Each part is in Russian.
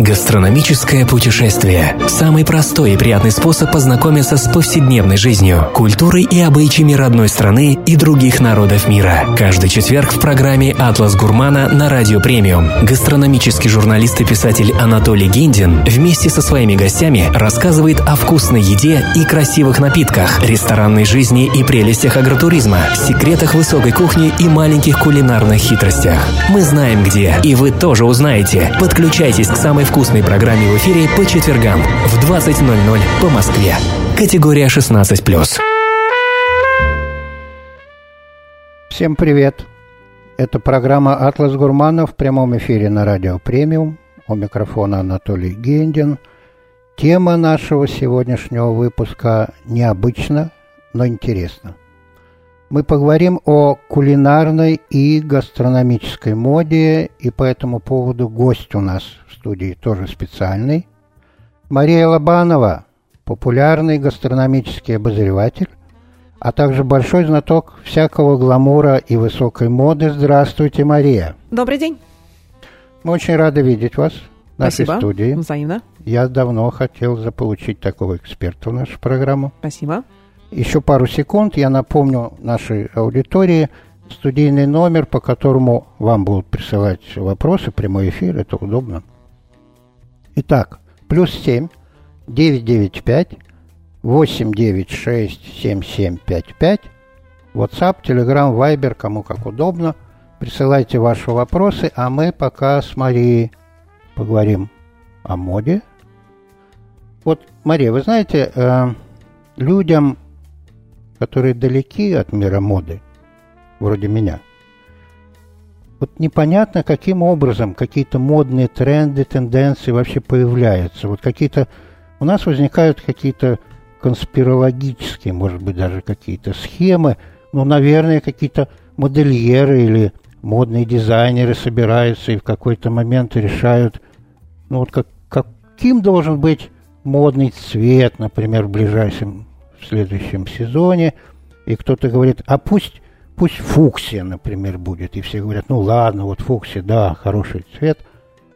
Гастрономическое путешествие – самый простой и приятный способ познакомиться с повседневной жизнью, культурой и обычаями родной страны и других народов мира. Каждый четверг в программе «Атлас Гурмана» на Радио Премиум гастрономический журналист и писатель Анатолий Гиндин вместе со своими гостями рассказывает о вкусной еде и красивых напитках, ресторанной жизни и прелестях агротуризма, секретах высокой кухни и маленьких кулинарных хитростях. Мы знаем где, и вы тоже узнаете. Подключайтесь к самой вкусной программе в эфире по четвергам в 20.00 по Москве. Категория 16+. Всем привет! Это программа «Атлас Гурманов» в прямом эфире на радио «Премиум». У микрофона Анатолий Гендин. Тема нашего сегодняшнего выпуска необычна, но интересна. Мы поговорим о кулинарной и гастрономической моде, и по этому поводу гость у нас в студии тоже специальный. Мария Лобанова, популярный гастрономический обозреватель, а также большой знаток всякого гламура и высокой моды. Здравствуйте, Мария. Добрый день. Мы очень рады видеть вас в нашей Спасибо. студии. Взаимно. Я давно хотел заполучить такого эксперта в нашу программу. Спасибо. Еще пару секунд я напомню нашей аудитории студийный номер, по которому вам будут присылать вопросы, прямой эфир, это удобно. Итак, плюс 7 995 896 7755 WhatsApp, Telegram, Viber, кому как удобно. Присылайте ваши вопросы, а мы пока с Марией поговорим о моде. Вот, Мария, вы знаете, э, людям, которые далеки от мира моды, вроде меня, вот непонятно, каким образом какие-то модные тренды, тенденции вообще появляются. Вот какие-то... У нас возникают какие-то конспирологические, может быть, даже какие-то схемы. Ну, наверное, какие-то модельеры или модные дизайнеры собираются и в какой-то момент решают, ну, вот как, каким должен быть модный цвет, например, в ближайшем, в следующем сезоне. И кто-то говорит, а пусть пусть фуксия, например, будет. И все говорят, ну ладно, вот фуксия, да, хороший цвет.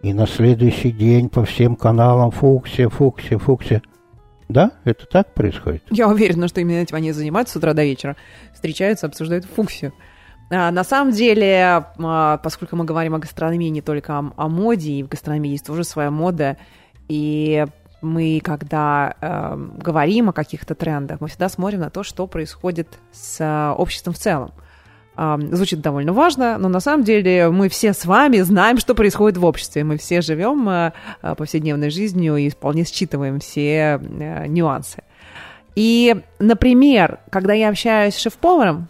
И на следующий день по всем каналам фуксия, фуксия, фуксия. Да, это так происходит? Я уверена, что именно этим они занимаются с утра до вечера. Встречаются, обсуждают фуксию. А, на самом деле, а, поскольку мы говорим о гастрономии не только о, моде, и в гастрономии есть тоже своя мода, и мы, когда э, говорим о каких-то трендах, мы всегда смотрим на то, что происходит с э, обществом в целом. Э, звучит довольно важно, но на самом деле мы все с вами знаем, что происходит в обществе. Мы все живем э, повседневной жизнью и вполне считываем все э, нюансы. И, например, когда я общаюсь с шеф-поваром,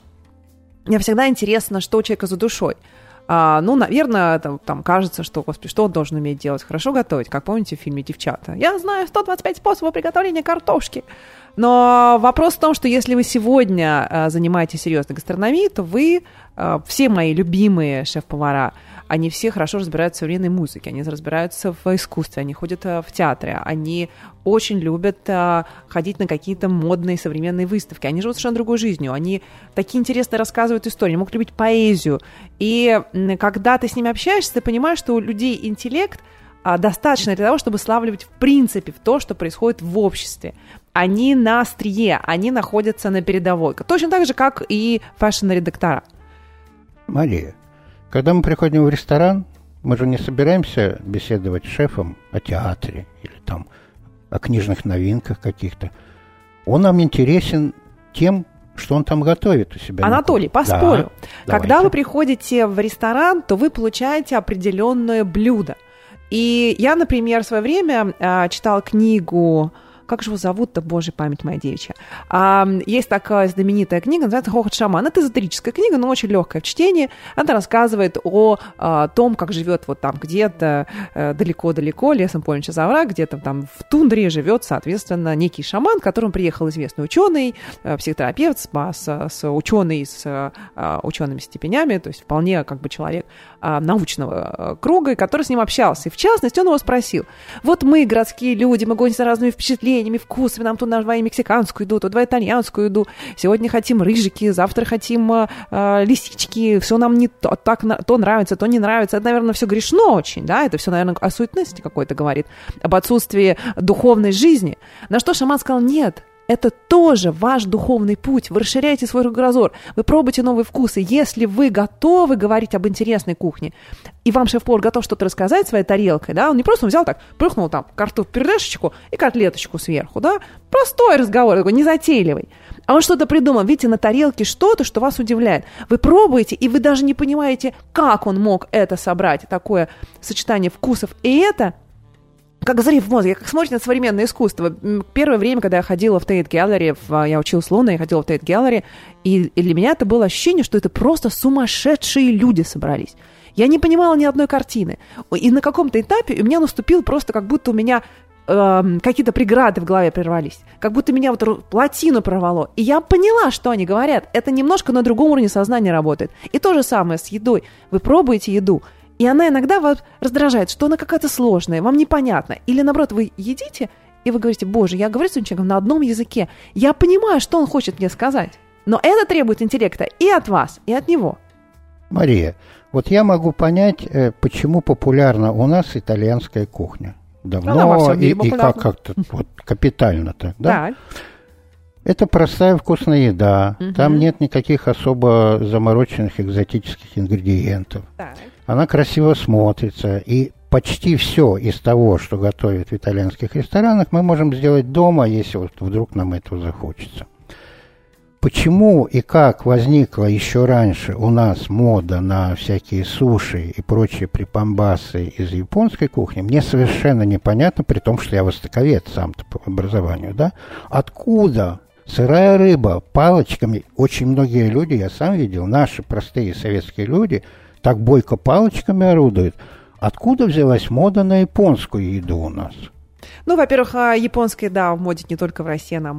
мне всегда интересно, что у человека за душой – а, ну, наверное, там, там кажется, что, господи, что он должен уметь делать? Хорошо готовить, как помните в фильме «Девчата». Я знаю 125 способов приготовления картошки. Но вопрос в том, что если вы сегодня а, занимаетесь серьезной гастрономией, то вы, а, все мои любимые шеф-повара, они все хорошо разбираются в современной музыке, они разбираются в искусстве, они ходят в театре, они очень любят а, ходить на какие-то модные современные выставки. Они живут совершенно другой жизнью. Они такие интересные рассказывают истории, они могут любить поэзию. И когда ты с ними общаешься, ты понимаешь, что у людей интеллект а, достаточно для того, чтобы славливать в принципе в то, что происходит в обществе. Они на острие, они находятся на передовой. Точно так же, как и фэшн-редактора. Мария, когда мы приходим в ресторан, мы же не собираемся беседовать с шефом о театре или там о книжных новинках каких-то. Он нам интересен тем, что он там готовит у себя. Анатолий, поспорю. Да, Когда давайте. вы приходите в ресторан, то вы получаете определенное блюдо. И я, например, в свое время э, читала книгу как же его зовут-то, боже, память моя девичья. А, есть такая знаменитая книга, называется «Хохот шаман». Это эзотерическая книга, но очень легкая в чтении. Она рассказывает о а, том, как живет вот там где-то э, далеко-далеко, лесом полночь овраг, где-то там в тундре живет, соответственно, некий шаман, к которому приехал известный ученый, э, психотерапевт с, с, с ученый с а, учеными степенями, то есть вполне как бы человек а, научного круга, который с ним общался. И в частности, он его спросил, вот мы, городские люди, мы гонимся разными впечатлениями, направлениями, вкусами. Нам тут давай мексиканскую еду, тут итальянскую еду. Сегодня хотим рыжики, завтра хотим э лисички. Все нам не то, так, то нравится, то не нравится. Это, наверное, все грешно очень, да? Это все, наверное, о суетности какой-то говорит, об отсутствии духовной жизни. На что шаман сказал, нет, это тоже ваш духовный путь. Вы расширяете свой кругозор, вы пробуете новые вкусы. Если вы готовы говорить об интересной кухне, и вам шеф-повар готов что-то рассказать своей тарелкой, да, он не просто взял так, прыхнул там картофель пюрешечку и котлеточку сверху, да, простой разговор, такой незатейливый. А он что-то придумал. Видите, на тарелке что-то, что вас удивляет. Вы пробуете, и вы даже не понимаете, как он мог это собрать, такое сочетание вкусов. И это как взрыв мозга, как смотрите на современное искусство. Первое время, когда я ходила в Тейт Gallery, в, я училась Луна, я ходила в Тейт Gallery, и, для меня это было ощущение, что это просто сумасшедшие люди собрались. Я не понимала ни одной картины. И на каком-то этапе у меня наступил просто как будто у меня э, какие-то преграды в голове прервались. Как будто меня вот плотину прорвало. И я поняла, что они говорят. Это немножко на другом уровне сознания работает. И то же самое с едой. Вы пробуете еду, и она иногда вас раздражает, что она какая-то сложная, вам непонятно. Или наоборот, вы едите, и вы говорите, боже, я говорю с этим человеком на одном языке. Я понимаю, что он хочет мне сказать. Но это требует интеллекта и от вас, и от него. Мария, вот я могу понять, э, почему популярна у нас итальянская кухня. Давно и, и как, как-то вот капитально-то, да? Так. Это простая вкусная еда. Угу. Там нет никаких особо замороченных экзотических ингредиентов. Так. Она красиво смотрится. И почти все из того, что готовят в итальянских ресторанах, мы можем сделать дома, если вот вдруг нам этого захочется. Почему и как возникла еще раньше у нас мода на всякие суши и прочие припамбасы из японской кухни, мне совершенно непонятно, при том, что я востоковед сам-то по образованию, да? Откуда Сырая рыба палочками. Очень многие люди, я сам видел, наши простые советские люди, так бойко палочками орудуют. Откуда взялась мода на японскую еду у нас? Ну, во-первых, а, японская еда в моде не только в России, она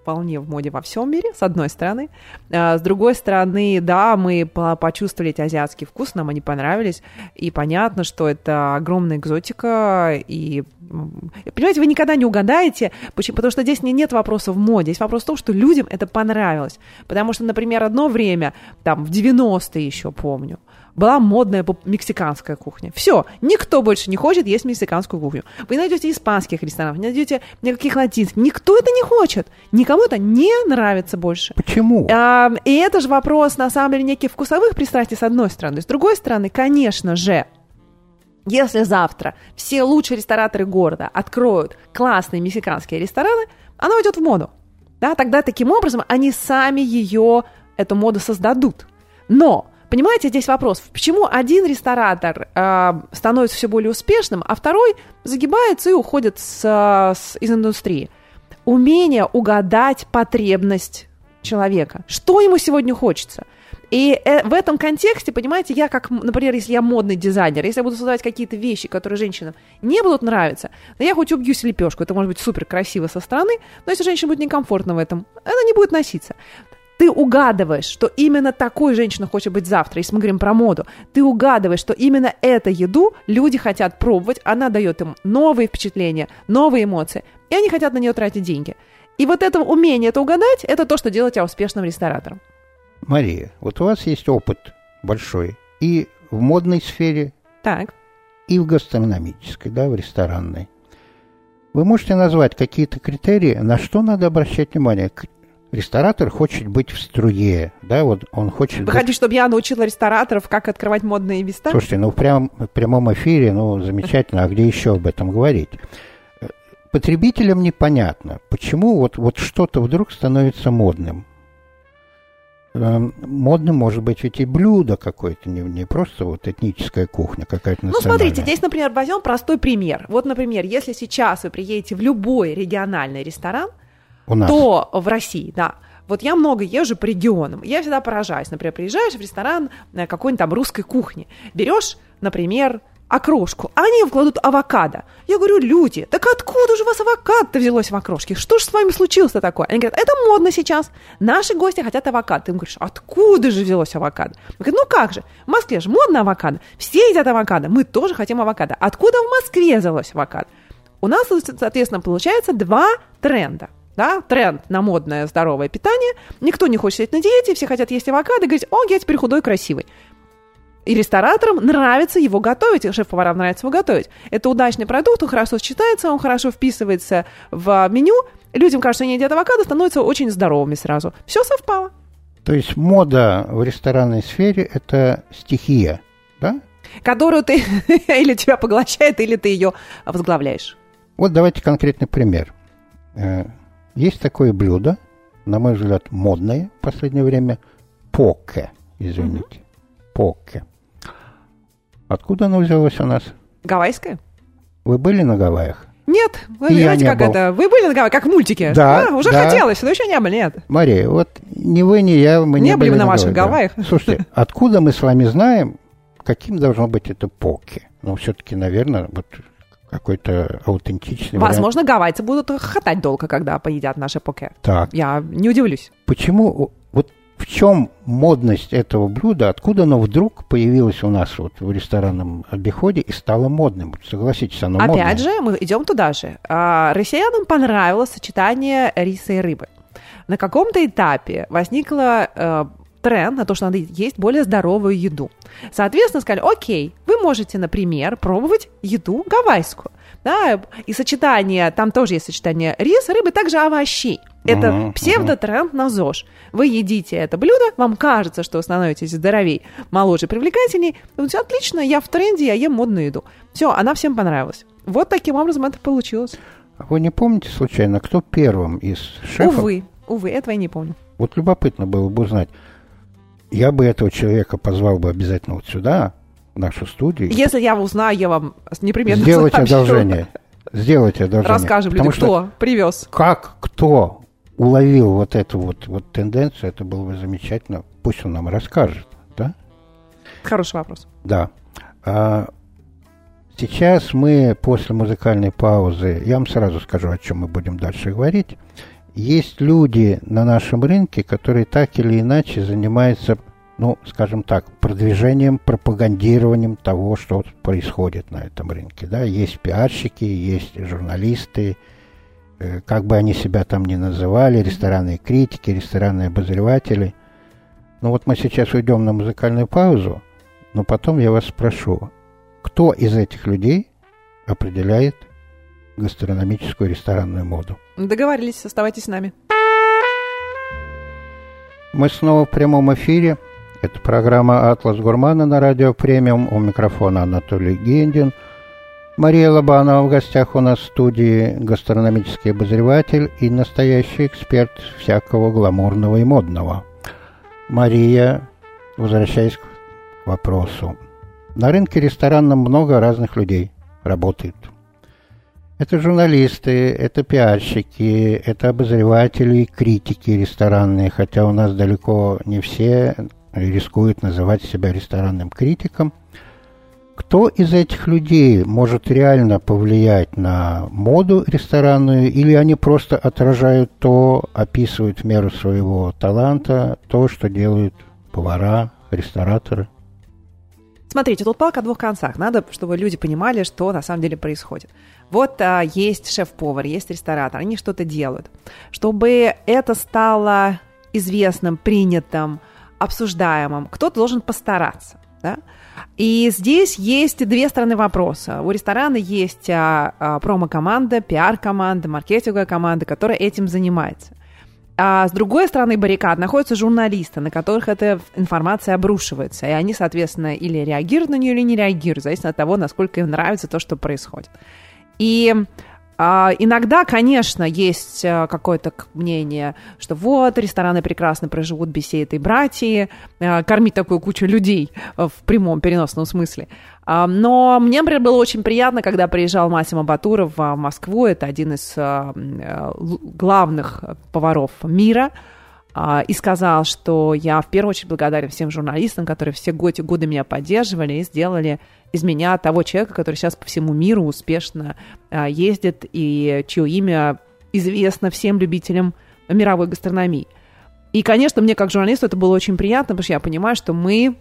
вполне в моде во всем мире, с одной стороны. А, с другой стороны, да, мы почувствовали эти азиатский вкус, нам они понравились, и понятно, что это огромная экзотика, и, понимаете, вы никогда не угадаете, почему, потому что здесь нет вопроса в моде, здесь вопрос в том, что людям это понравилось. Потому что, например, одно время, там, в 90-е еще помню, была модная мексиканская кухня. Все, никто больше не хочет есть мексиканскую кухню. Вы найдете испанских ресторанов, не найдете никаких латинских. Никто это не хочет. Никому это не нравится больше. Почему? А, и это же вопрос, на самом деле, неких вкусовых пристрастий, с одной стороны. С другой стороны, конечно же, если завтра все лучшие рестораторы города откроют классные мексиканские рестораны, она уйдет в моду. Да, тогда таким образом они сами ее, эту моду создадут. Но Понимаете, здесь вопрос, почему один ресторатор э, становится все более успешным, а второй загибается и уходит с, с, из индустрии? Умение угадать потребность человека. Что ему сегодня хочется? И э, в этом контексте, понимаете, я как, например, если я модный дизайнер, если я буду создавать какие-то вещи, которые женщинам не будут нравиться, то я хоть убью лепешку, это может быть супер красиво со стороны, но если женщине будет некомфортно в этом, она не будет носиться ты угадываешь, что именно такой женщина хочет быть завтра, если мы говорим про моду, ты угадываешь, что именно эту еду люди хотят пробовать, она дает им новые впечатления, новые эмоции, и они хотят на нее тратить деньги. И вот это умение это угадать, это то, что делает тебя успешным ресторатором. Мария, вот у вас есть опыт большой и в модной сфере, так. и в гастрономической, да, в ресторанной. Вы можете назвать какие-то критерии, на что надо обращать внимание? Ресторатор хочет быть в струе, да, вот он хочет... Вы быть... хотите, чтобы я научила рестораторов, как открывать модные места? Слушайте, ну прям, в прямом эфире, ну замечательно, а где еще об этом говорить? Э, потребителям непонятно, почему вот, вот что-то вдруг становится модным. Эм, модным может быть ведь и блюдо какое-то, не, не просто вот этническая кухня какая-то Ну, смотрите, здесь, например, возьмем простой пример. Вот, например, если сейчас вы приедете в любой региональный ресторан, у нас. то в России, да. Вот я много езжу по регионам. Я всегда поражаюсь. Например, приезжаешь в ресторан э, какой-нибудь там русской кухни. Берешь, например, окрошку, а они вкладут авокадо. Я говорю, люди, так откуда же у вас авокадо взялось в окрошке? Что же с вами случилось-то такое? Они говорят, это модно сейчас. Наши гости хотят авокадо. Ты им говоришь, откуда же взялось авокадо? Он говорит, ну как же, в Москве же модно авокадо. Все едят авокадо, мы тоже хотим авокадо. Откуда в Москве взялось авокадо? у нас, соответственно, получается два тренда. Да, тренд на модное здоровое питание. Никто не хочет сидеть на диете, все хотят есть авокадо и говорить, о, я теперь худой, красивый. И рестораторам нравится его готовить, и шеф-поварам нравится его готовить. Это удачный продукт, он хорошо сочетается, он хорошо вписывается в меню. Людям кажется, они едят авокадо, становятся очень здоровыми сразу. Все совпало. То есть мода в ресторанной сфере – это стихия, да? Которую ты или тебя поглощает, или ты ее возглавляешь. Вот давайте конкретный пример. Есть такое блюдо, на мой взгляд, модное в последнее время, поке, извините, mm-hmm. поке. Откуда оно взялось у нас? Гавайское. Вы были на Гавайях? Нет, вы я знаете, как был. это? Вы были на Гавайях, как в мультике? Да. А, уже да. хотелось, но еще не были, нет. Мария, вот ни вы, ни я, мы не, не были, были на, на ваших Гавайях. Да. Слушайте, откуда мы с вами знаем, каким должно быть это поки? Ну, все-таки, наверное, вот какой-то аутентичный Возможно, вариант. гавайцы будут хохотать долго, когда поедят наши поке. Так. Я не удивлюсь. Почему, вот в чем модность этого блюда, откуда оно вдруг появилось у нас вот в ресторанном обиходе и стало модным? Согласитесь, оно Опять модное. же, мы идем туда же. А, россиянам понравилось сочетание риса и рыбы. На каком-то этапе возникло э, тренд на то, что надо есть более здоровую еду. Соответственно, сказали, окей, вы можете, например, пробовать еду гавайскую. Да, и сочетание, там тоже есть сочетание риса, рыбы, также овощей. Это uh-huh, псевдотренд uh-huh. на ЗОЖ. Вы едите это блюдо, вам кажется, что вы становитесь здоровей, моложе, привлекательней. Ну, все отлично, я в тренде, я ем модную еду. Все, она всем понравилась. Вот таким образом это получилось. А вы не помните случайно, кто первым из шефов? Увы, увы, этого я не помню. Вот любопытно было бы узнать я бы этого человека позвал бы обязательно вот сюда, в нашу студию. Если я узнаю, я вам непременно Сделать сообщу. одолжение. Сделать одолжение. Расскажем людям, кто привез. Как, кто уловил вот эту вот, вот тенденцию, это было бы замечательно. Пусть он нам расскажет, да? Хороший вопрос. Да. А, сейчас мы после музыкальной паузы, я вам сразу скажу, о чем мы будем дальше говорить есть люди на нашем рынке, которые так или иначе занимаются, ну, скажем так, продвижением, пропагандированием того, что происходит на этом рынке. Да? Есть пиарщики, есть журналисты, э, как бы они себя там ни называли, ресторанные критики, ресторанные обозреватели. Ну вот мы сейчас уйдем на музыкальную паузу, но потом я вас спрошу, кто из этих людей определяет гастрономическую ресторанную моду. Договорились, оставайтесь с нами. Мы снова в прямом эфире. Это программа «Атлас Гурмана» на радио «Премиум». У микрофона Анатолий Гендин. Мария Лобанова в гостях у нас в студии, гастрономический обозреватель и настоящий эксперт всякого гламурного и модного. Мария, возвращаясь к вопросу. На рынке ресторанном много разных людей работает – это журналисты, это пиарщики, это обозреватели и критики ресторанные, хотя у нас далеко не все рискуют называть себя ресторанным критиком. Кто из этих людей может реально повлиять на моду ресторанную, или они просто отражают то, описывают в меру своего таланта, то, что делают повара, рестораторы? Смотрите, тут палка о двух концах. Надо, чтобы люди понимали, что на самом деле происходит. Вот а, есть шеф-повар, есть ресторатор, они что-то делают. Чтобы это стало известным, принятым, обсуждаемым, кто-то должен постараться. Да? И здесь есть две стороны вопроса. У ресторана есть а, а, промо-команда, пиар-команда, маркетинговая команда, которая этим занимается. А с другой стороны баррикад находятся журналисты, на которых эта информация обрушивается. И они, соответственно, или реагируют на нее, или не реагируют, зависит от того, насколько им нравится то, что происходит. И а, иногда, конечно, есть а, какое-то мнение, что вот, рестораны прекрасно проживут без всей этой братьи, а, кормить такую кучу людей в прямом переносном смысле. А, но мне, например, было очень приятно, когда приезжал Масима Батуров в Москву, это один из главных поваров мира, и сказал, что я в первую очередь благодарен всем журналистам, которые все годы, годы меня поддерживали и сделали из меня того человека, который сейчас по всему миру успешно а, ездит и чье имя известно всем любителям мировой гастрономии. И, конечно, мне как журналисту это было очень приятно, потому что я понимаю, что мы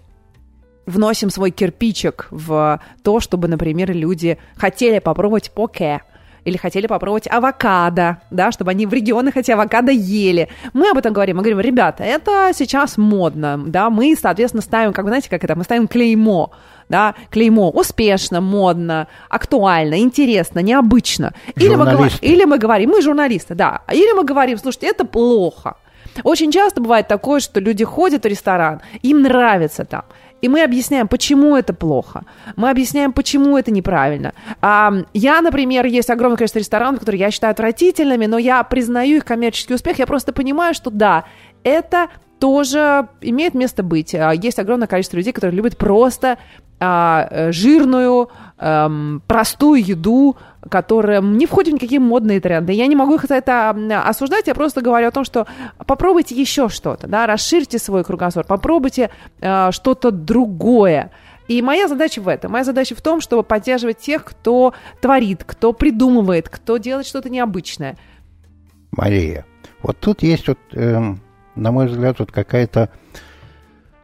вносим свой кирпичик в то, чтобы, например, люди хотели попробовать поке, или хотели попробовать авокадо, да, чтобы они в регионах эти авокадо ели. Мы об этом говорим, мы говорим, ребята, это сейчас модно, да, мы, соответственно, ставим, как вы знаете, как это, мы ставим клеймо, да, клеймо успешно, модно, актуально, интересно, необычно. Или мы, или мы говорим, мы журналисты, да, или мы говорим, слушайте, это плохо. Очень часто бывает такое, что люди ходят в ресторан, им нравится там. И мы объясняем, почему это плохо. Мы объясняем, почему это неправильно. А, я, например, есть огромное количество ресторанов, которые я считаю отвратительными, но я признаю их коммерческий успех. Я просто понимаю, что да, это тоже имеет место быть. А, есть огромное количество людей, которые любят просто а, э, жирную, эм, простую еду, которая не входит в никакие модные тренды. Я не могу их за это осуждать, я просто говорю о том, что попробуйте еще что-то, да, расширьте свой кругозор, попробуйте э, что-то другое. И моя задача в этом. Моя задача в том, чтобы поддерживать тех, кто творит, кто придумывает, кто делает что-то необычное. Мария, вот тут есть вот, э, на мой взгляд, вот какая-то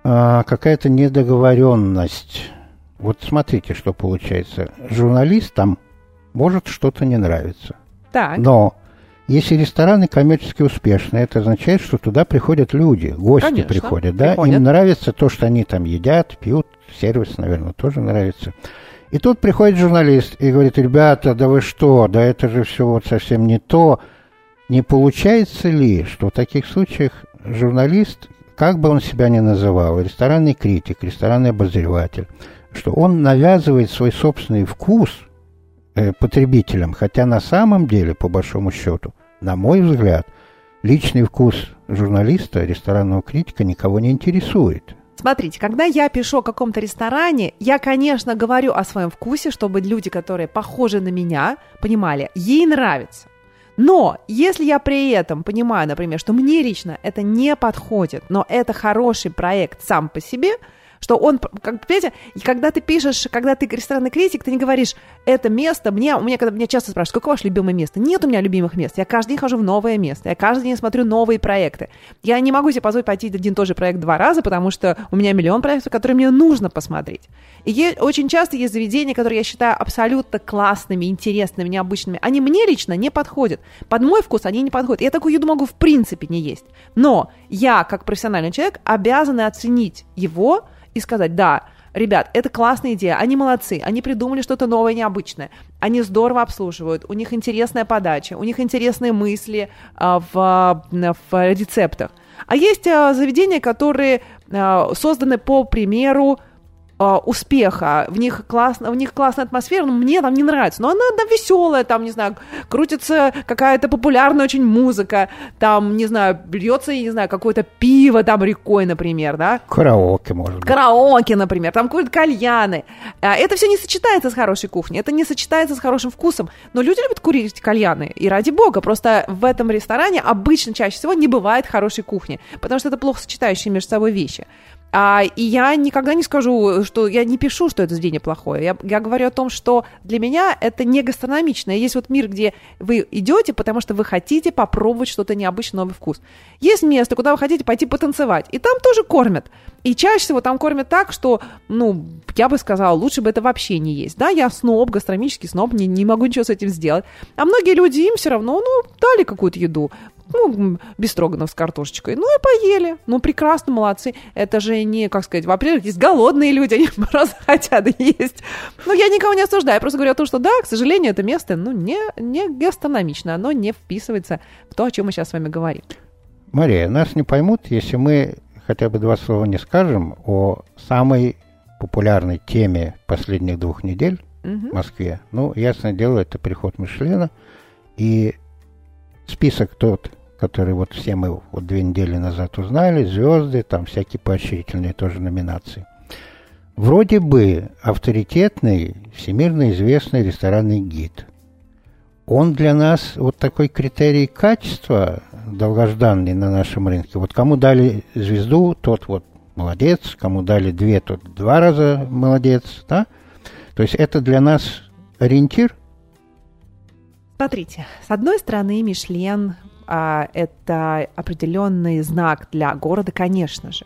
э, какая-то недоговоренность вот смотрите, что получается. Журналистам может что-то не нравиться. Так. Но если рестораны коммерчески успешные, это означает, что туда приходят люди, гости Конечно, приходят, да, приходят. им нравится то, что они там едят, пьют, сервис, наверное, тоже нравится. И тут приходит журналист и говорит, ребята, да вы что, да это же все вот совсем не то. Не получается ли, что в таких случаях журналист, как бы он себя ни называл, ресторанный критик, ресторанный обозреватель, что он навязывает свой собственный вкус э, потребителям, хотя на самом деле, по большому счету, на мой взгляд, личный вкус журналиста, ресторанного критика никого не интересует. Смотрите, когда я пишу о каком-то ресторане, я, конечно, говорю о своем вкусе, чтобы люди, которые похожи на меня, понимали, ей нравится. Но если я при этом понимаю, например, что мне лично это не подходит, но это хороший проект сам по себе – что он, как, понимаете, когда ты пишешь, когда ты ресторанный критик, ты не говоришь, это место, мне, у меня, когда меня часто спрашивают, какое ваше любимое место? Нет у меня любимых мест. Я каждый день хожу в новое место, я каждый день смотрю новые проекты. Я не могу себе позволить пойти один и тот же проект два раза, потому что у меня миллион проектов, которые мне нужно посмотреть. И есть, очень часто есть заведения, которые я считаю абсолютно классными, интересными, необычными. Они мне лично не подходят. Под мой вкус они не подходят. Я такую еду могу в принципе не есть. Но я, как профессиональный человек, обязана оценить его, и сказать, да, ребят, это классная идея, они молодцы, они придумали что-то новое, необычное, они здорово обслуживают, у них интересная подача, у них интересные мысли а, в, в рецептах. А есть а, заведения, которые а, созданы по примеру э, успеха, в них, классно, в них классная атмосфера, но мне там не нравится. Но она, она веселая, там, не знаю, крутится какая-то популярная очень музыка, там, не знаю, бьется, я не знаю, какое-то пиво там рекой, например, да? Караоке, может быть. Караоке, например, там какие-то кальяны. А, это все не сочетается с хорошей кухней, это не сочетается с хорошим вкусом. Но люди любят курить кальяны, и ради бога, просто в этом ресторане обычно чаще всего не бывает хорошей кухни, потому что это плохо сочетающие между собой вещи. А, и я никогда не скажу, что я не пишу, что это заведение плохое. Я, я говорю о том, что для меня это не гастрономично. Есть вот мир, где вы идете, потому что вы хотите попробовать что-то необычное, новый вкус. Есть место, куда вы хотите пойти потанцевать, и там тоже кормят. И чаще всего там кормят так, что, ну, я бы сказала, лучше бы это вообще не есть. Да, я сноб, гастрономический сноб, не, не могу ничего с этим сделать. А многие люди им все равно, ну, дали какую-то еду ну, бестроганов с картошечкой. Ну и поели. Ну, прекрасно, молодцы. Это же не, как сказать, во-первых, есть голодные люди, они просто хотят есть. Ну, я никого не осуждаю, я просто говорю о том, что да, к сожалению, это место, ну, не, не гастрономично, оно не вписывается в то, о чем мы сейчас с вами говорим. Мария, нас не поймут, если мы хотя бы два слова не скажем о самой популярной теме последних двух недель угу. в Москве. Ну, ясное дело, это приход Мишлена. И список тот, который вот все мы вот две недели назад узнали, звезды, там всякие поощрительные тоже номинации. Вроде бы авторитетный, всемирно известный ресторанный гид. Он для нас вот такой критерий качества, долгожданный на нашем рынке. Вот кому дали звезду, тот вот молодец, кому дали две, тот два раза молодец, да? То есть это для нас ориентир? Смотрите, с одной стороны, Мишлен это определенный знак для города, конечно же.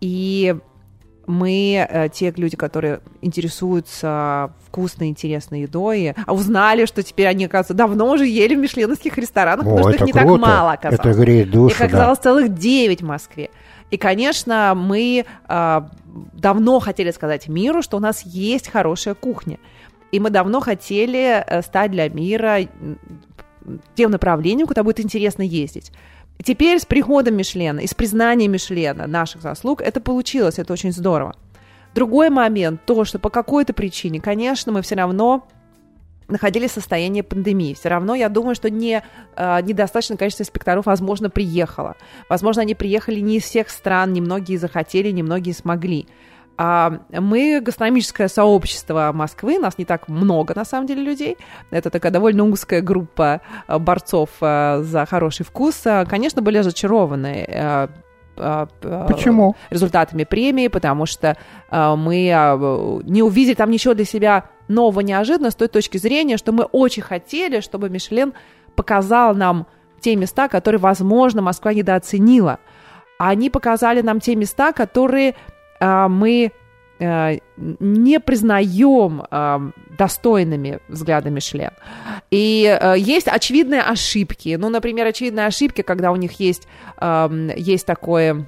И мы, э, те люди, которые интересуются вкусной, интересной едой, а узнали, что теперь они, оказывается, давно уже ели в мишленовских ресторанах, О, потому что их не круто. так мало оказалось. Это греет душу, Их оказалось целых 9 в Москве. И, конечно, мы э, давно хотели сказать миру, что у нас есть хорошая кухня. И мы давно хотели э, стать для мира тем направлением, куда будет интересно ездить. Теперь с приходом Мишлена и с признанием Мишлена наших заслуг это получилось, это очень здорово. Другой момент, то, что по какой-то причине, конечно, мы все равно находились в состоянии пандемии. Все равно, я думаю, что не, э, недостаточное количество инспекторов, возможно, приехало. Возможно, они приехали не из всех стран, немногие захотели, немногие смогли. А мы гастрономическое сообщество Москвы, нас не так много, на самом деле, людей. Это такая довольно узкая группа э, борцов э, за хороший вкус. Э, Конечно, были разочарованы Почему? результатами премии, потому что мы не увидели там ничего для себя нового, неожиданного с той точки зрения, что мы очень хотели, чтобы Мишлен показал нам те места, которые, возможно, Москва недооценила. А они показали нам те места, которые мы э, не признаем э, достойными взгляда Мишлен. И э, есть очевидные ошибки. Ну, например, очевидные ошибки, когда у них есть, эм, есть такое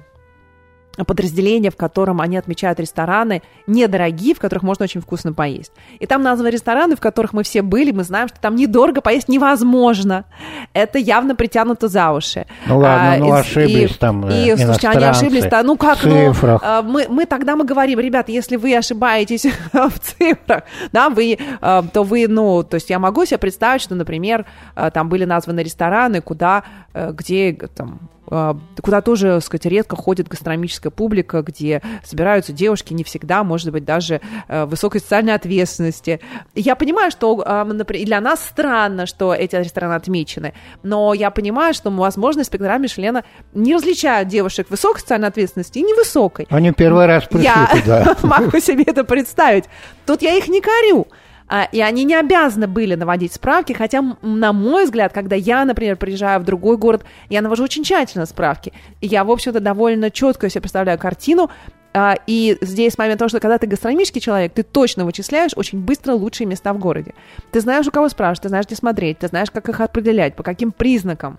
подразделение, в котором они отмечают рестораны недорогие, в которых можно очень вкусно поесть. И там названы рестораны, в которых мы все были, мы знаем, что там недорого поесть невозможно. Это явно притянуто за уши. Ну ладно, А, ну и- ошиблись и- там э, И, слушайте, они ошиблись, да, ну как, ну, цифрах. а, мы, мы тогда мы говорим, ребята, если вы ошибаетесь в цифрах, да, вы, а, то вы, ну, то есть я могу себе представить, что, например, а, там были названы рестораны, куда, э, где там куда тоже, так сказать, редко ходит гастрономическая публика, где собираются девушки не всегда, может быть, даже э, высокой социальной ответственности. Я понимаю, что а, например, для нас странно, что эти рестораны отмечены, но я понимаю, что, возможно, инспектора Мишлена не различают девушек высокой социальной ответственности и невысокой. Они первый раз пришли Я туда. могу себе это представить. Тут я их не корю. А, И они не обязаны были наводить справки, хотя, на мой взгляд, когда я, например, приезжаю в другой город, я навожу очень тщательно справки. Я, в общем-то, довольно четко себе представляю картину. А, И здесь момент того, что когда ты гастрономический человек, ты точно вычисляешь очень быстро лучшие места в городе. Ты знаешь, у кого спрашивать, ты знаешь, где смотреть, ты знаешь, как их определять, по каким признакам.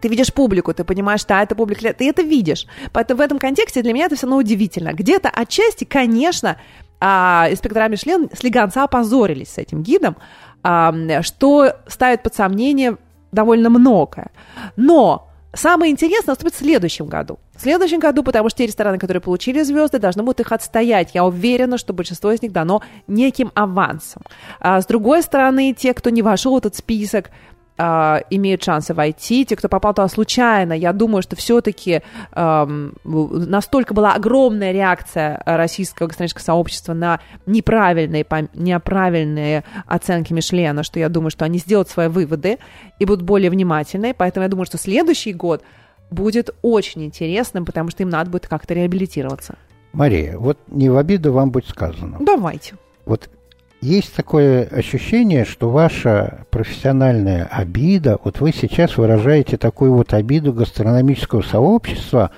Ты видишь публику, ты понимаешь, что это публика, ты это видишь. Поэтому в этом контексте для меня это все равно удивительно. Где-то отчасти, конечно, а, инспектора Мишлен слегонца опозорились с этим гидом, а, что ставит под сомнение довольно многое. Но самое интересное наступит в следующем году. В следующем году, потому что те рестораны, которые получили звезды, должны будут их отстоять. Я уверена, что большинство из них дано неким авансом. А с другой стороны, те, кто не вошел в этот список, а, имеют шансы войти. Те, кто попал туда случайно, я думаю, что все-таки настолько была огромная реакция российского гастрономического сообщества на неправильные, пом- неправильные оценки Мишлена, что я думаю, что они сделают свои выводы и будут более внимательны. Поэтому я думаю, что следующий год будет очень интересным, потому что им надо будет как-то реабилитироваться. Мария, вот не в обиду вам будет сказано. Давайте. Вот есть такое ощущение, что ваша профессиональная обида, вот вы сейчас выражаете такую вот обиду гастрономического сообщества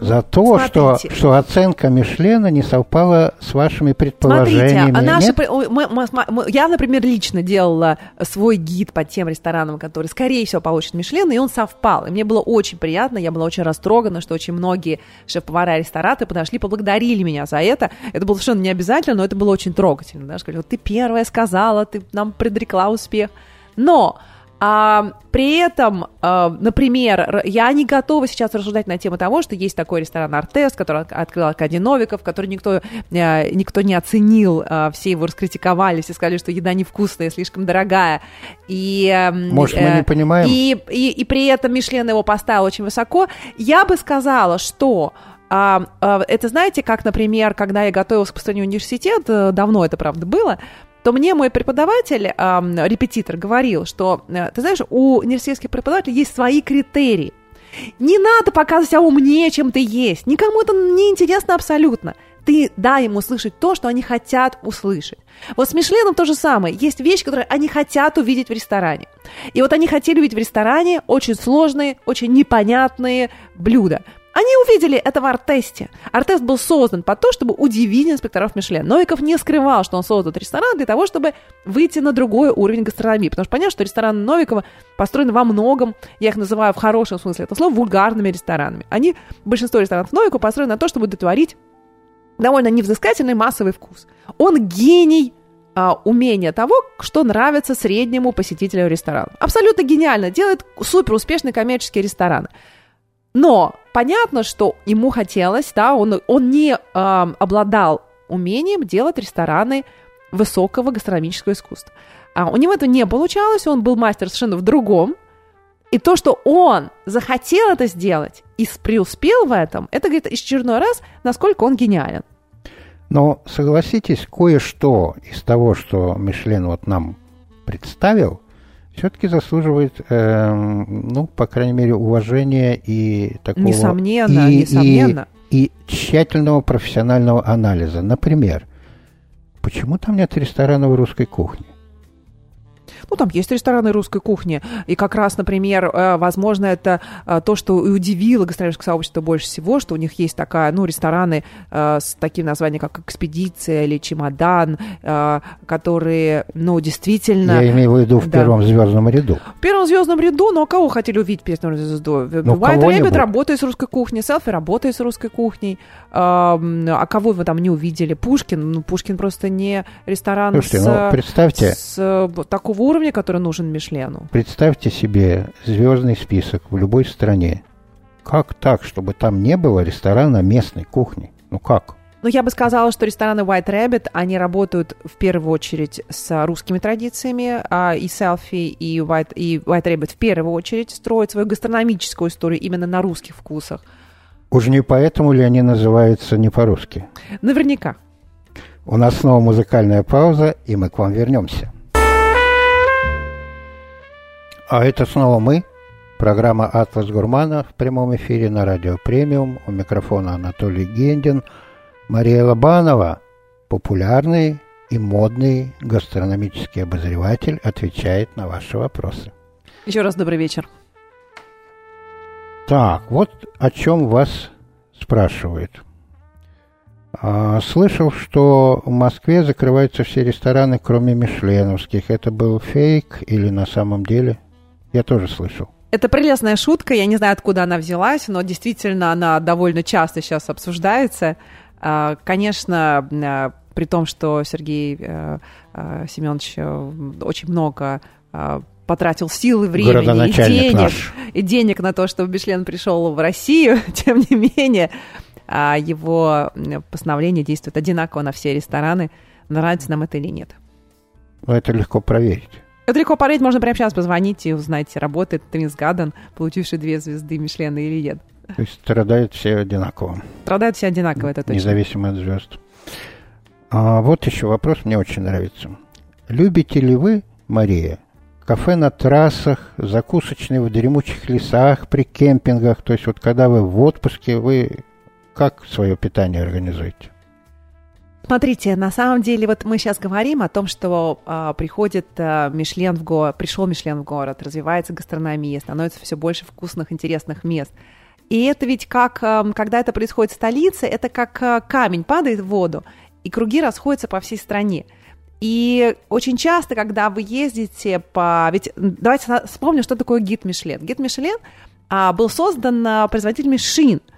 за то, что, Смотрите. что оценка Мишлена не совпала с вашими Смотрите, предположениями. а наши, Нет? мы- мы- мы- я, например, лично делала свой гид по тем ресторанам, которые, скорее всего, получат Мишлен, и он совпал. И мне было очень приятно, я была очень растрогана, что очень многие шеф-повара и рестораторы подошли, поблагодарили меня за это. Это было совершенно не обязательно, но это было очень трогательно. Да? Сказали, вот ты первая сказала, ты нам предрекла успех. Но а, при этом, а, например, я не готова сейчас рассуждать на тему того, что есть такой ресторан «Артес», который от- открыл Аркадий Новиков, который никто, э, никто не оценил, а, все его раскритиковали, все сказали, что еда невкусная, слишком дорогая. И, эм, Может, мы э, не понимаем? И, и, и при этом Мишлен его поставил очень высоко. Я бы сказала, что а, а, это знаете, как, например, когда я готовилась к поступлению в университет, э, давно это, правда, было, то мне мой преподаватель, ам, репетитор, говорил, что, э, ты знаешь, у университетских преподавателей есть свои критерии. Не надо показывать себя умнее, чем ты есть. Никому это не интересно абсолютно. Ты дай им услышать то, что они хотят услышать. Вот с Мишленом то же самое. Есть вещи, которые они хотят увидеть в ресторане. И вот они хотели увидеть в ресторане очень сложные, очень непонятные блюда. Они увидели это в арт-тесте. Арт-тест был создан под то, чтобы удивить инспекторов Мишлен. Новиков не скрывал, что он создал этот ресторан для того, чтобы выйти на другой уровень гастрономии. Потому что понятно, что рестораны Новикова построены во многом, я их называю в хорошем смысле это слово, вульгарными ресторанами. Они, большинство ресторанов Новикова построены на то, чтобы удовлетворить довольно невзыскательный массовый вкус. Он гений а, умения того, что нравится среднему посетителю ресторана. Абсолютно гениально. Делает супер успешные коммерческие рестораны. Но понятно, что ему хотелось, да, он, он не э, обладал умением делать рестораны высокого гастрономического искусства. А у него это не получалось, он был мастер совершенно в другом. И то, что он захотел это сделать и преуспел в этом, это говорит очередной раз, насколько он гениален. Но согласитесь, кое-что из того, что Мишлен вот нам представил, все-таки заслуживает, э, ну, по крайней мере, уважения и такого... Несомненно, и, несомненно. И, и тщательного профессионального анализа. Например, почему там нет ресторанов русской кухни? Ну, там есть рестораны русской кухни. И как раз, например, э, возможно, это э, то, что и удивило гастрономическое сообщество больше всего, что у них есть такая, ну, рестораны э, с таким названием, как «Экспедиция» или «Чемодан», которые, ну, действительно... Я имею в виду в да. первом звездном ряду. В первом звездном ряду, но кого хотели увидеть в первом звезду? Ну, White Rabbit работает с русской кухней, Селфи работает с русской кухней. А кого вы там не увидели? Пушкин? Ну, Пушкин просто не ресторан Слушайте, с, ну, представьте, с такого уровня, который нужен Мишлену. Представьте себе звездный список в любой стране. Как так, чтобы там не было ресторана местной кухни? Ну как? Ну, я бы сказала, что рестораны White Rabbit, они работают в первую очередь с русскими традициями, а и Selfie, и White, и White Rabbit в первую очередь строят свою гастрономическую историю именно на русских вкусах. Уж не поэтому ли они называются не по-русски? Наверняка. У нас снова музыкальная пауза, и мы к вам вернемся. А это снова мы, программа «Атлас Гурмана» в прямом эфире на радио «Премиум». У микрофона Анатолий Гендин. Мария Лобанова, популярный и модный гастрономический обозреватель, отвечает на ваши вопросы. Еще раз добрый вечер. Так, вот о чем вас спрашивают. А, слышал, что в Москве закрываются все рестораны, кроме мишленовских. Это был фейк или на самом деле? Я тоже слышал. Это прелестная шутка, я не знаю, откуда она взялась, но действительно она довольно часто сейчас обсуждается. А, конечно, а, при том, что Сергей э, э, Семенович э, очень много потратил силы, времени и денег, наш. и денег на то, чтобы Бишлен пришел в Россию, тем не менее, его постановление действует одинаково на все рестораны. Нравится нам это или нет? Это легко проверить. Это легко проверить, можно прямо сейчас позвонить и узнать, работает Твинс Гадден, получивший две звезды Мишлена или нет. То есть страдают все одинаково. Страдают все одинаково, это точно. Независимо от звезд. А вот еще вопрос мне очень нравится. Любите ли вы, Мария, кафе на трассах, закусочные в дремучих лесах, при кемпингах? То есть вот когда вы в отпуске, вы как свое питание организуете? Смотрите, на самом деле, вот мы сейчас говорим о том, что а, приходит а, Мишлен в город, пришел Мишлен в город, развивается гастрономия, становится все больше вкусных, интересных мест. И это ведь как, а, когда это происходит в столице, это как а, камень падает в воду, и круги расходятся по всей стране. И очень часто, когда вы ездите по... Ведь давайте вспомним, что такое гид Мишлен. Гид Мишлен а, был создан а, производителями шин –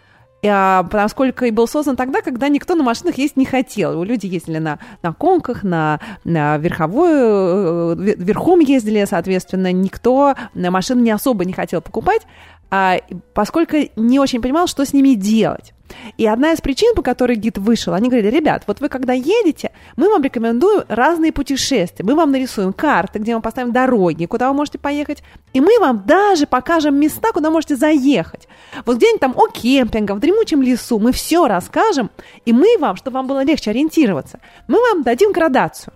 поскольку и был создан тогда, когда никто на машинах ездить не хотел. Люди ездили на, на конках, на, на верховую, э, верхом ездили, соответственно, никто на машины не особо не хотел покупать, а, поскольку не очень понимал, что с ними делать. И одна из причин, по которой гид вышел, они говорили, ребят, вот вы когда едете, мы вам рекомендуем разные путешествия, мы вам нарисуем карты, где мы поставим дороги, куда вы можете поехать, и мы вам даже покажем места, куда можете заехать. Вот где-нибудь там о кемпингах, в дремучем лесу, мы все расскажем, и мы вам, чтобы вам было легче ориентироваться, мы вам дадим градацию.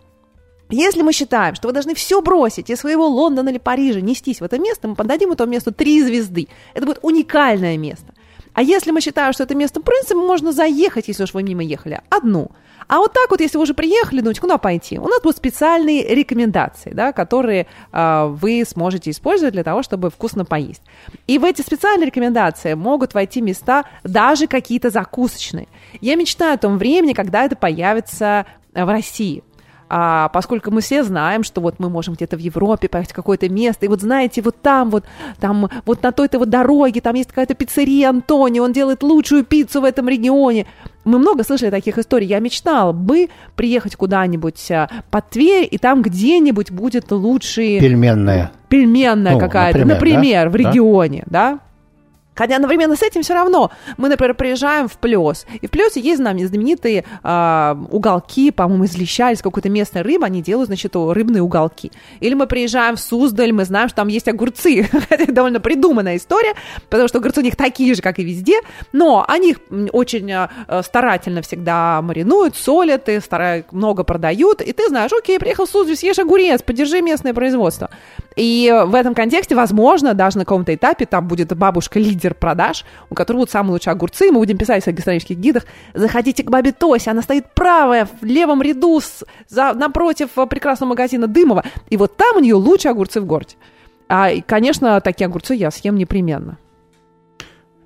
Если мы считаем, что вы должны все бросить из своего Лондона или Парижа, нестись в это место, мы подадим этому месту три звезды. Это будет уникальное место. А если мы считаем, что это место, в принципе, можно заехать, если уж вы мимо ехали, одну. А вот так вот, если вы уже приехали, думаете, куда пойти, у нас будут специальные рекомендации, да, которые э, вы сможете использовать для того, чтобы вкусно поесть. И в эти специальные рекомендации могут войти места даже какие-то закусочные. Я мечтаю о том времени, когда это появится в России а, поскольку мы все знаем, что вот мы можем где-то в Европе поехать в какое-то место, и вот знаете, вот там вот, там вот на той-то вот дороге, там есть какая-то пиццерия Антони, он делает лучшую пиццу в этом регионе. Мы много слышали таких историй. Я мечтала бы приехать куда-нибудь а, под Тверь, и там где-нибудь будет лучшие... Пельменная. Пельменная ну, какая-то, например, например да? в регионе, да? да? Хотя одновременно с этим все равно мы, например, приезжаем в Плес, и в Плесе есть знаменитые э, уголки, по-моему, из леща, из какой-то местной рыбы, они делают, значит, рыбные уголки. Или мы приезжаем в Суздаль, мы знаем, что там есть огурцы. Это довольно придуманная история, потому что огурцы у них такие же, как и везде, но они их очень э, старательно всегда маринуют, солят, и стараются, много продают, и ты знаешь, окей, приехал в Суздаль, съешь огурец, поддержи местное производство. И в этом контексте, возможно, даже на каком-то этапе там будет бабушка-лидер продаж, у которой будут самые лучшие огурцы, мы будем писать в своих гастрономических гидах, заходите к бабе Тосе, она стоит правая, в левом ряду, за, напротив прекрасного магазина Дымова, и вот там у нее лучшие огурцы в городе. А, и, конечно, такие огурцы я съем непременно.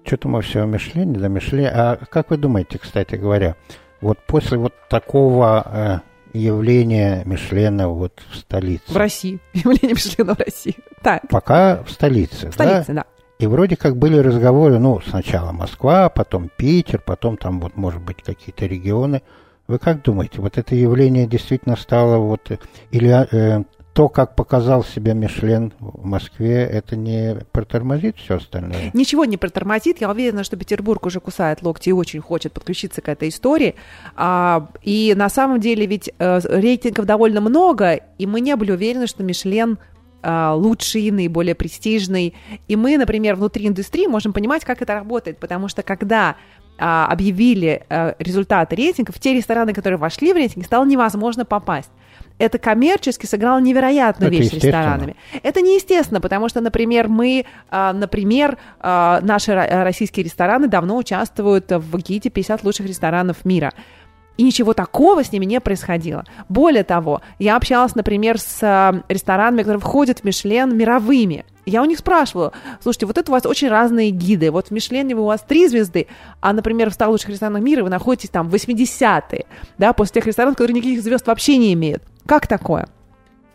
Что-то мы все о Мишлене, да, Мишлене. А как вы думаете, кстати говоря, вот после вот такого э, явление Мишлена вот в столице. В России. Явление Мишлена в России. Так. Пока в столице. В столице, да. да. И вроде как были разговоры, ну, сначала Москва, потом Питер, потом там вот, может быть, какие-то регионы. Вы как думаете, вот это явление действительно стало вот, или э, то, как показал себя Мишлен в Москве, это не протормозит все остальное? Ничего не протормозит. Я уверена, что Петербург уже кусает локти и очень хочет подключиться к этой истории. А, и на самом деле ведь а, рейтингов довольно много, и мы не были уверены, что Мишлен а, лучший, наиболее престижный. И мы, например, внутри индустрии можем понимать, как это работает, потому что когда а, объявили а, результаты рейтингов, в те рестораны, которые вошли в рейтинг, стало невозможно попасть это коммерчески сыграло невероятную это вещь с ресторанами. Это неестественно, потому что, например, мы, а, например, а, наши российские рестораны давно участвуют в гиде 50 лучших ресторанов мира. И ничего такого с ними не происходило. Более того, я общалась, например, с а, ресторанами, которые входят в Мишлен мировыми. Я у них спрашивала, слушайте, вот это у вас очень разные гиды. Вот в Мишлене у вас три звезды, а, например, в 100 лучших ресторанах мира вы находитесь там в 80-е, да, после тех ресторанов, которые никаких звезд вообще не имеют. Как такое?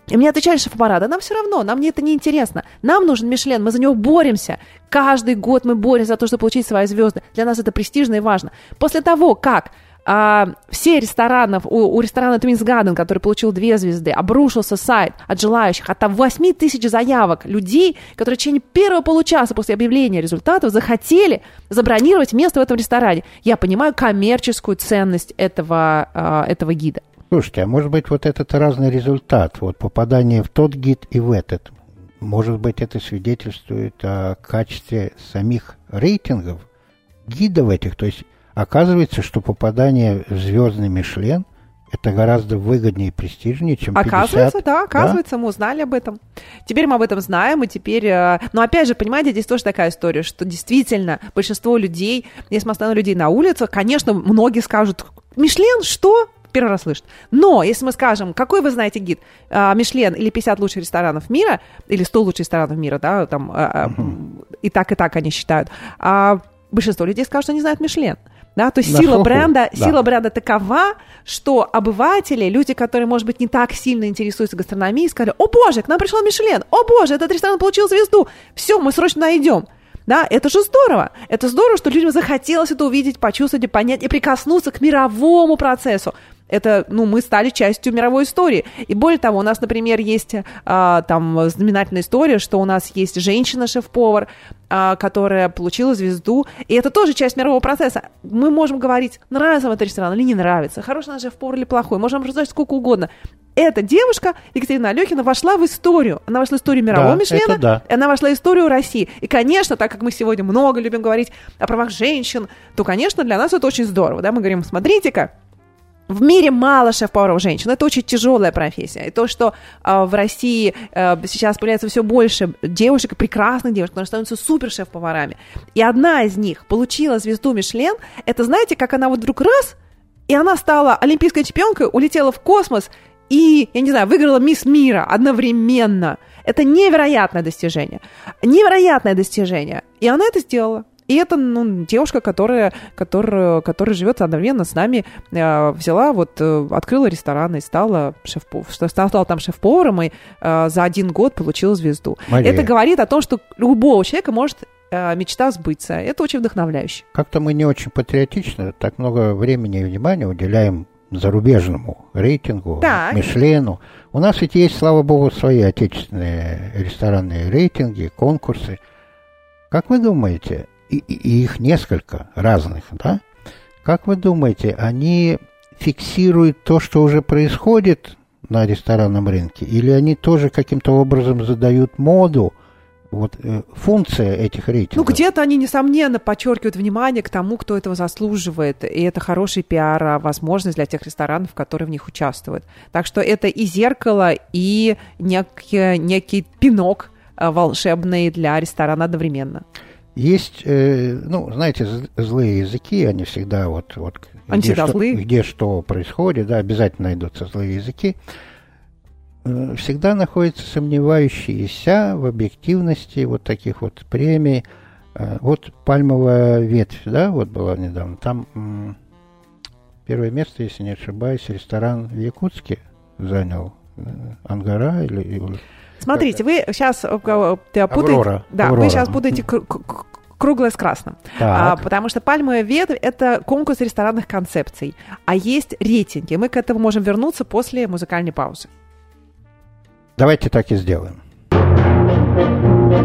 И мне отвечали шеф-аппарата, нам все равно, нам это не интересно. Нам нужен Мишлен, мы за него боремся. Каждый год мы боремся за то, чтобы получить свои звезды. Для нас это престижно и важно. После того, как а, все ресторанов, у, у ресторана Twins Garden, который получил две звезды, обрушился сайт от желающих, от 8 тысяч заявок людей, которые в течение первого получаса после объявления результатов захотели забронировать место в этом ресторане. Я понимаю коммерческую ценность этого, а, этого гида. Слушайте, а может быть вот этот разный результат, вот попадание в тот гид и в этот, может быть это свидетельствует о качестве самих рейтингов гидов этих, то есть оказывается, что попадание в звездный Мишлен это гораздо выгоднее и престижнее, чем 50. Оказывается, да, оказывается, да? мы узнали об этом. Теперь мы об этом знаем, и теперь... Э, но опять же, понимаете, здесь тоже такая история, что действительно большинство людей, если мы остановим людей на улицах, конечно, многие скажут, Мишлен, что? Первый раз слышит. Но если мы скажем, какой вы знаете гид, а, Мишлен или 50 лучших ресторанов мира, или 100 лучших ресторанов мира, да, там, uh-huh. и так, и так они считают, а большинство людей скажут, что они знают Мишлен. Да, то есть сила бренда, да. сила бренда такова, что обыватели, люди, которые, может быть, не так сильно интересуются гастрономией, сказали, о боже, к нам пришел Мишлен, о боже, этот ресторан получил звезду, все, мы срочно найдем. Да, это же здорово. Это здорово, что людям захотелось это увидеть, почувствовать, понять и прикоснуться к мировому процессу это, ну, мы стали частью мировой истории. И более того, у нас, например, есть а, там знаменательная история, что у нас есть женщина-шеф-повар, а, которая получила звезду, и это тоже часть мирового процесса. Мы можем говорить, нравится вам этот ресторан или не нравится, хороший наш шеф-повар или плохой, можем обсуждать сколько угодно. Эта девушка, Екатерина Алехина, вошла в историю. Она вошла в историю мирового да, Мишлена, да. она вошла в историю России. И, конечно, так как мы сегодня много любим говорить о правах женщин, то, конечно, для нас это очень здорово. Да? Мы говорим, смотрите-ка, в мире мало шеф-поваров женщин. Это очень тяжелая профессия. И то, что э, в России э, сейчас появляется все больше девушек, прекрасных девушек, которые становятся супер шеф-поварами. И одна из них получила звезду Мишлен, это знаете, как она вот вдруг раз И она стала олимпийской чемпионкой, улетела в космос и, я не знаю, выиграла мисс мира одновременно. Это невероятное достижение. Невероятное достижение. И она это сделала. И это ну, девушка, которая, которая, которая живет одновременно с нами, э, взяла, вот, э, открыла ресторан и стала, шеф стала там шеф-поваром, и э, за один год получила звезду. Мария. Это говорит о том, что любого человека может э, мечта сбыться. Это очень вдохновляюще. Как-то мы не очень патриотично, так много времени и внимания уделяем зарубежному рейтингу, так. Мишлену. У нас ведь есть, слава богу, свои отечественные ресторанные рейтинги, конкурсы. Как вы думаете, и, и их несколько разных, да? Как вы думаете, они фиксируют то, что уже происходит на ресторанном рынке, или они тоже каким-то образом задают моду, вот э, функция этих рейтингов. Ну, где-то они, несомненно, подчеркивают внимание к тому, кто этого заслуживает. И это хороший пиар, а возможность для тех ресторанов, которые в них участвуют. Так что это и зеркало, и некий, некий пинок э, волшебный для ресторана одновременно. Есть, э, ну, знаете, злые языки, они всегда вот, вот где, что, где что происходит, да, обязательно найдутся злые языки. Э, всегда находятся сомневающиеся в объективности вот таких вот премий. Э, вот пальмовая ветвь, да, вот была недавно. Там первое место, если не ошибаюсь, ресторан в Якутске занял э, Ангара или... Смотрите, вы сейчас путаете... Аврора. Да, Аврора. вы сейчас путаете круглое с красным. А, потому что пальмовая ветвь – это конкурс ресторанных концепций. А есть рейтинги. Мы к этому можем вернуться после музыкальной паузы. Давайте так и сделаем.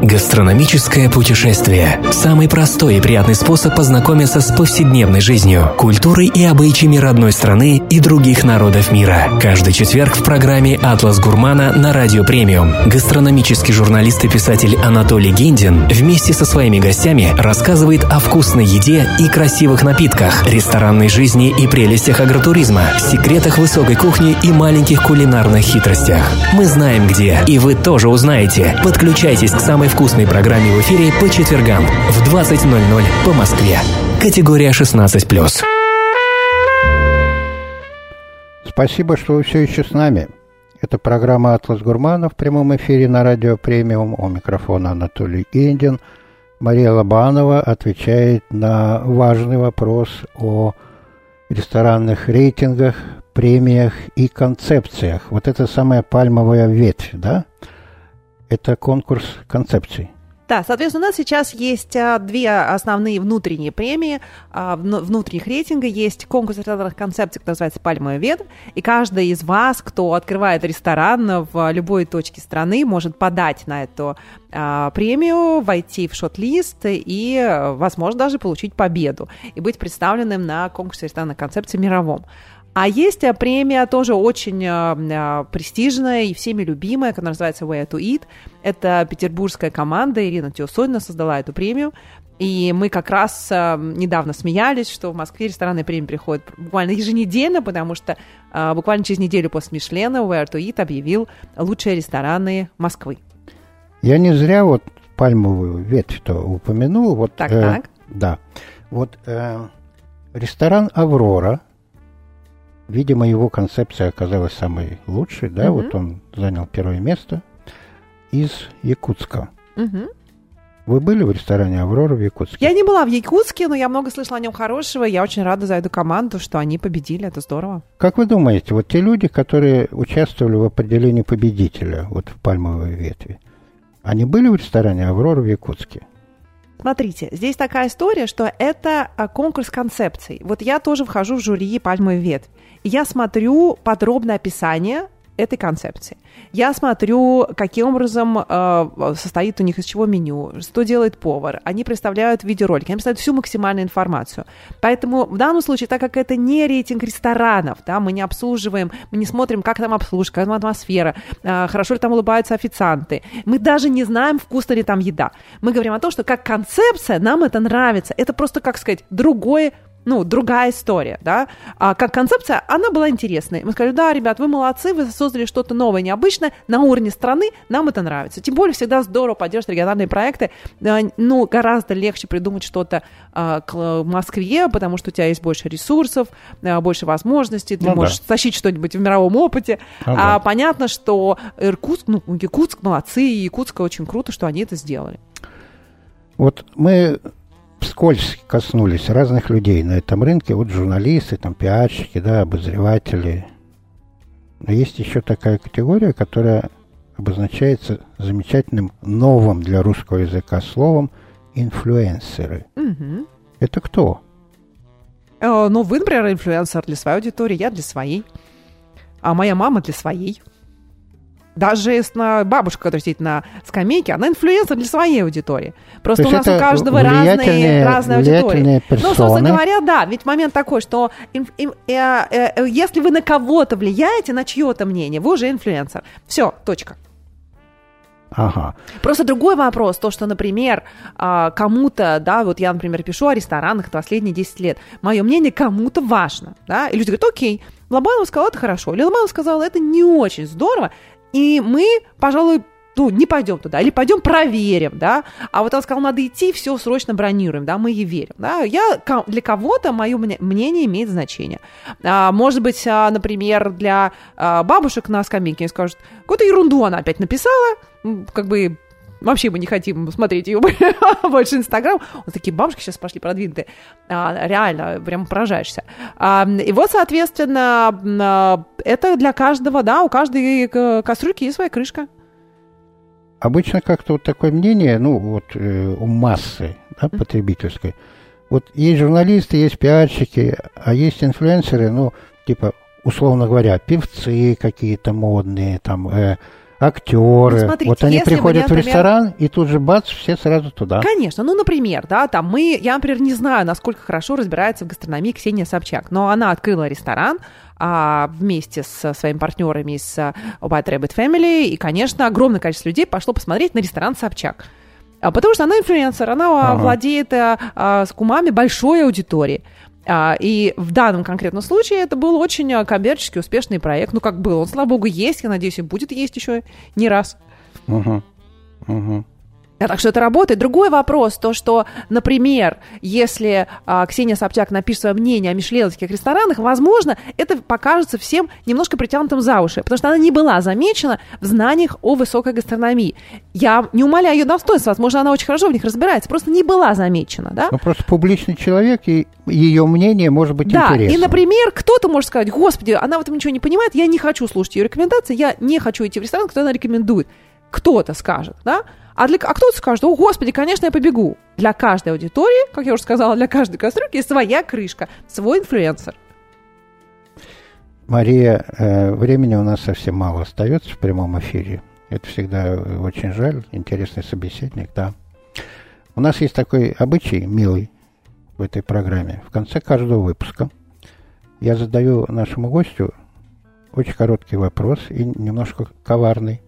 Гастрономическое путешествие – самый простой и приятный способ познакомиться с повседневной жизнью, культурой и обычаями родной страны и других народов мира. Каждый четверг в программе «Атлас Гурмана» на Радио Премиум гастрономический журналист и писатель Анатолий Гиндин вместе со своими гостями рассказывает о вкусной еде и красивых напитках, ресторанной жизни и прелестях агротуризма, секретах высокой кухни и маленьких кулинарных хитростях. Мы знаем где, и вы тоже узнаете. Подключайтесь к самой вкусной программе в эфире по четвергам в 20.00 по Москве. Категория 16+. Спасибо, что вы все еще с нами. Это программа «Атлас Гурмана» в прямом эфире на радио «Премиум». У микрофона Анатолий Гендин. Мария Лобанова отвечает на важный вопрос о ресторанных рейтингах, премиях и концепциях. Вот это самая пальмовая ветвь, да? Это конкурс концепций. Да, соответственно, у нас сейчас есть а, две основные внутренние премии, а, внутренних рейтинга. Есть конкурс ресторанных концепций, который называется «Пальмовый ветвь», и каждый из вас, кто открывает ресторан в любой точке страны, может подать на эту а, премию, войти в шот-лист и, возможно, даже получить победу и быть представленным на конкурсе ресторанных концепций мировом. А есть э, премия тоже очень э, э, престижная и всеми любимая, которая называется Way to Eat. Это петербургская команда, Ирина Теосонина создала эту премию. И мы как раз э, недавно смеялись, что в Москве ресторанные премии приходят буквально еженедельно, потому что э, буквально через неделю после Мишлена Where to Eat объявил лучшие рестораны Москвы. Я не зря вот пальмовую ветвь-то упомянул. Вот, так, э, так. Да. Вот э, ресторан «Аврора», Видимо, его концепция оказалась самой лучшей, да, угу. вот он занял первое место из Якутска. Угу. Вы были в ресторане «Аврора» в Якутске? Я не была в Якутске, но я много слышала о нем хорошего. Я очень рада за эту команду, что они победили. Это здорово. Как вы думаете, вот те люди, которые участвовали в определении победителя вот в «Пальмовой ветви», они были в ресторане «Аврора» в Якутске? Смотрите, здесь такая история, что это а, конкурс концепций. Вот я тоже вхожу в жюри «Пальмовый ветвь». Я смотрю подробное описание этой концепции. Я смотрю, каким образом э, состоит у них из чего меню, что делает повар. Они представляют видеоролики, они представляют всю максимальную информацию. Поэтому в данном случае, так как это не рейтинг ресторанов, да, мы не обслуживаем, мы не смотрим, как там обслужка, как там атмосфера, э, хорошо ли там улыбаются официанты. Мы даже не знаем, вкусна ли там еда. Мы говорим о том, что как концепция нам это нравится. Это просто, как сказать, другое ну, другая история, да. А как концепция, она была интересной. Мы сказали, да, ребят, вы молодцы, вы создали что-то новое, необычное на уровне страны, нам это нравится. Тем более всегда здорово поддерживать региональные проекты. Ну, гораздо легче придумать что-то а, к Москве, потому что у тебя есть больше ресурсов, а, больше возможностей, ты ну, можешь да. тащить что-нибудь в мировом опыте. Ага. А понятно, что Иркутск, ну, Якутск молодцы, и Якутск очень круто, что они это сделали. Вот мы вскользь коснулись разных людей на этом рынке, вот журналисты, там, пиарщики, да, обозреватели. Но есть еще такая категория, которая обозначается замечательным новым для русского языка словом инфлюенсеры. Угу. Это кто? Э, ну, вы, например, инфлюенсер для своей аудитории, я для своей. А моя мама для своей. Даже бабушка, которая сидит на скамейке, она инфлюенсер для своей аудитории. Просто у нас у каждого разные, разные аудитории. Персоны. Ну, собственно говоря, да. Ведь момент такой, что им, им, э, э, э, если вы на кого-то влияете, на чье-то мнение, вы уже инфлюенсер. Все, точка. Ага. Просто другой вопрос, то, что, например, а, кому-то, да, вот я, например, пишу о ресторанах последние 10 лет, мое мнение кому-то важно, да, и люди говорят, окей, Лобанов сказал, это хорошо, или Лобанов сказал, это не очень здорово, и мы, пожалуй, ну, не пойдем туда, или пойдем проверим, да, а вот он сказал, надо идти, все срочно бронируем, да, мы ей верим, да, я, для кого-то мое мнение имеет значение. А, может быть, а, например, для а, бабушек на скамейке скажут, какую-то ерунду она опять написала, как бы вообще мы не хотим смотреть ее больше Инстаграм. Вот такие бабушки сейчас пошли продвинутые. А, реально, прям поражаешься. А, и вот, соответственно, а, это для каждого, да, у каждой кастрюльки есть своя крышка. Обычно как-то вот такое мнение, ну, вот э, у массы да, потребительской. Вот есть журналисты, есть пиарщики, а есть инфлюенсеры, ну, типа, условно говоря, певцы какие-то модные, там, э, актеры. Ну, смотрите, вот они приходят я, например... в ресторан, и тут же бац, все сразу туда. Конечно. Ну, например, да, там мы, я, например, не знаю, насколько хорошо разбирается в гастрономии Ксения Собчак, но она открыла ресторан, а, вместе с своими партнерами с White Rabbit Family, и, конечно, огромное количество людей пошло посмотреть на ресторан Собчак. А, потому что она инфлюенсер, она ага. владеет а, а, с кумами большой аудиторией. А, и в данном конкретном случае это был очень а, коммерчески успешный проект. Ну, как был. Он, слава богу, есть. Я надеюсь, и будет есть еще не раз. Угу. Угу. Так что это работает. Другой вопрос, то, что, например, если а, Ксения Собчак напишет свое мнение о мишленовских ресторанах, возможно, это покажется всем немножко притянутым за уши, потому что она не была замечена в знаниях о высокой гастрономии. Я не умоляю ее достоинства, возможно, она очень хорошо в них разбирается, просто не была замечена, да? Ну, просто публичный человек, и ее мнение может быть да, интересным. и, например, кто-то может сказать, господи, она в этом ничего не понимает, я не хочу слушать ее рекомендации, я не хочу идти в ресторан, кто она рекомендует. Кто-то скажет, да? А, для, а кто-то скажет, о, господи, конечно, я побегу. Для каждой аудитории, как я уже сказала, для каждой кастрюльки есть своя крышка, свой инфлюенсер. Мария, э, времени у нас совсем мало остается в прямом эфире. Это всегда очень жаль. Интересный собеседник, да. У нас есть такой обычай, милый, в этой программе. В конце каждого выпуска я задаю нашему гостю очень короткий вопрос и немножко коварный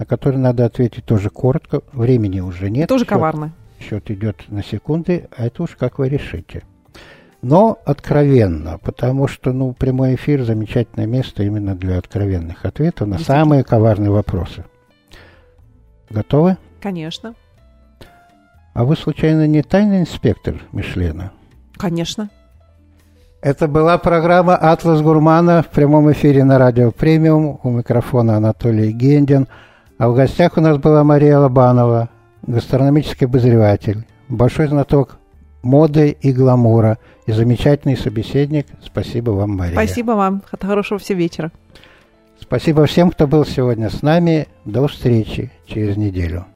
на который надо ответить тоже коротко. Времени уже нет. Тоже счет, коварно. Счет идет на секунды, а это уж как вы решите. Но откровенно, потому что ну, прямой эфир – замечательное место именно для откровенных ответов на самые коварные вопросы. Готовы? Конечно. А вы, случайно, не тайный инспектор Мишлена? Конечно. Это была программа «Атлас Гурмана» в прямом эфире на радио «Премиум». У микрофона Анатолий Гендин – а в гостях у нас была Мария Лобанова, гастрономический обозреватель, большой знаток моды и гламура и замечательный собеседник. Спасибо вам, Мария. Спасибо вам. Хорошего всего вечера. Спасибо всем, кто был сегодня с нами. До встречи через неделю.